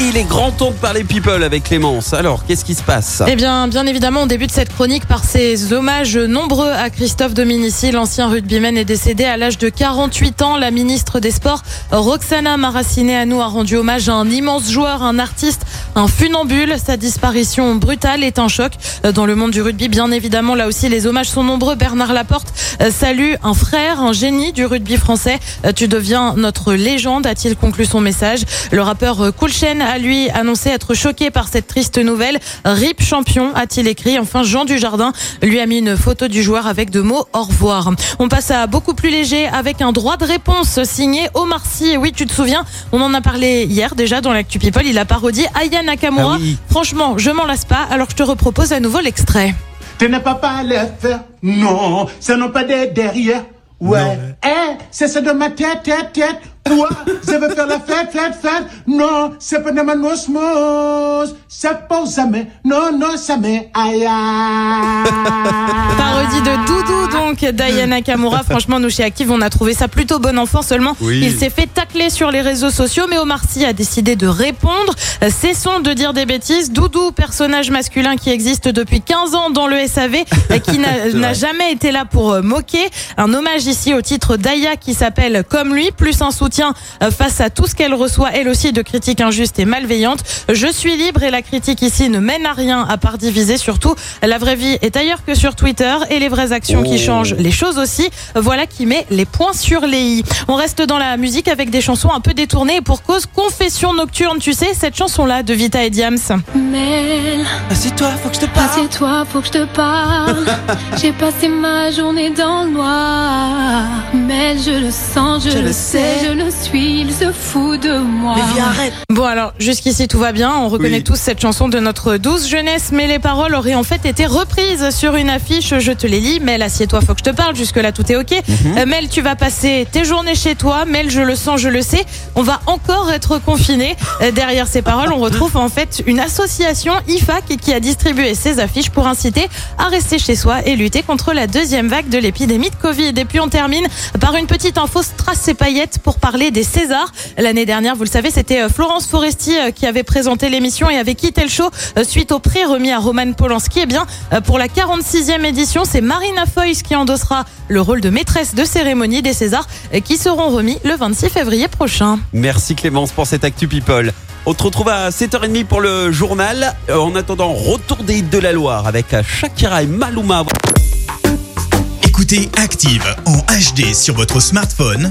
Il est grand temps de parler people avec Clémence. Alors, qu'est-ce qui se passe? Eh bien, bien évidemment, on débute cette chronique par ces hommages nombreux à Christophe Dominici. L'ancien rugbyman est décédé à l'âge de 48 ans. La ministre des Sports, Roxana Maracineanu, a rendu hommage à un immense joueur, un artiste, un funambule. Sa disparition brutale est un choc dans le monde du rugby. Bien évidemment, là aussi, les hommages sont nombreux. Bernard Laporte euh, salue un frère, un génie du rugby français. Euh, Tu deviens notre légende, a-t-il conclu son message. Le rappeur euh, Cool Chain a lui annoncé être choqué par cette triste nouvelle. RIP champion, a-t-il écrit. Enfin, Jean Dujardin lui a mis une photo du joueur avec deux mots au revoir. On passe à beaucoup plus léger avec un droit de réponse signé Omar Sy. Oui, tu te souviens, on en a parlé hier déjà dans l'actu People. Il a parodié Aya Nakamura. Ah oui. Franchement, je m'en lasse pas. Alors je te repropose à nouveau l'extrait. Tu n'as pas pas les faire. Non, ce n'est pas des derrière. Ouais. Eh, c'est ça de ma tête, tête, tête. Quoi? Je veux faire la fête, fête, fête. Non, c'est pas de ma osmose. C'est pour jamais. Non, non, jamais. Aïe, aïe. Parodie de Doudou donc Diana Kamura. Franchement, nous chez Active, on a trouvé ça plutôt bon enfant. Seulement, Oui. il s'est fait tacler sur les réseaux sociaux, mais Omar Sy a décidé de répondre. Euh, Cessons de dire des bêtises. Doudou, personnage masculin qui existe depuis 15 ans dans le SAV, euh, qui n'a jamais été là pour euh, moquer. Un hommage ici au titre d'Aya qui s'appelle Comme lui, plus un soutien euh, face à tout ce qu'elle reçoit, elle aussi, de critiques injustes et malveillantes. Je suis libre et la critique ici ne mène à rien à part diviser. Surtout, la vraie vie est ailleurs que sur Twitter et les vraies actions qui Oh. changent les choses aussi. Voilà qui met les points sur les i. On reste dans la musique avec des chansons un peu détournées et pour cause Confession nocturne. Tu sais, cette chanson-là de Vita et Diams. Mel, Assieds-toi, faut que je te parle. assieds-toi, faut que je te parle. J'ai passé ma journée dans le noir. Mel, je le sens, je, Je le le sais, sais. je le suis, il se fout de moi. Mais viens, arrête. Bon alors jusqu'ici tout va bien, on reconnaît Oui. tous cette chanson de notre douce jeunesse, mais les paroles auraient en fait été reprises sur une affiche, je te les lis, Mel assieds-toi, faut que je te parle, jusque là tout est ok. Mhm. Euh, Mel tu vas passer tes journées chez toi, Mel je le sens, je le sais, on va encore être confinés. Euh, Derrière ces paroles on retrouve en fait une association IFAC qui a distribué ces affiches pour inciter à rester chez soi et lutter contre la deuxième vague de l'épidémie de Covid. Et puis on termine par une petite info strass et paillettes pour parler des Césars. L'année dernière, vous le savez, c'était euh, Florence Foresti euh, qui avait présenté l'émission et avait quitté le show euh, suite au prix remis à Roman Polanski. Eh bien, pour la 46e édition, c'est Marina Foïs qui endossera le rôle de maîtresse de cérémonie des Césars qui seront remis le 26 février prochain. Merci Clémence pour cette Actu People. On te retrouve à 7h30 pour le journal. En attendant, retour des de la Loire avec Shakira et Maluma. Écoutez Active en HD sur votre smartphone,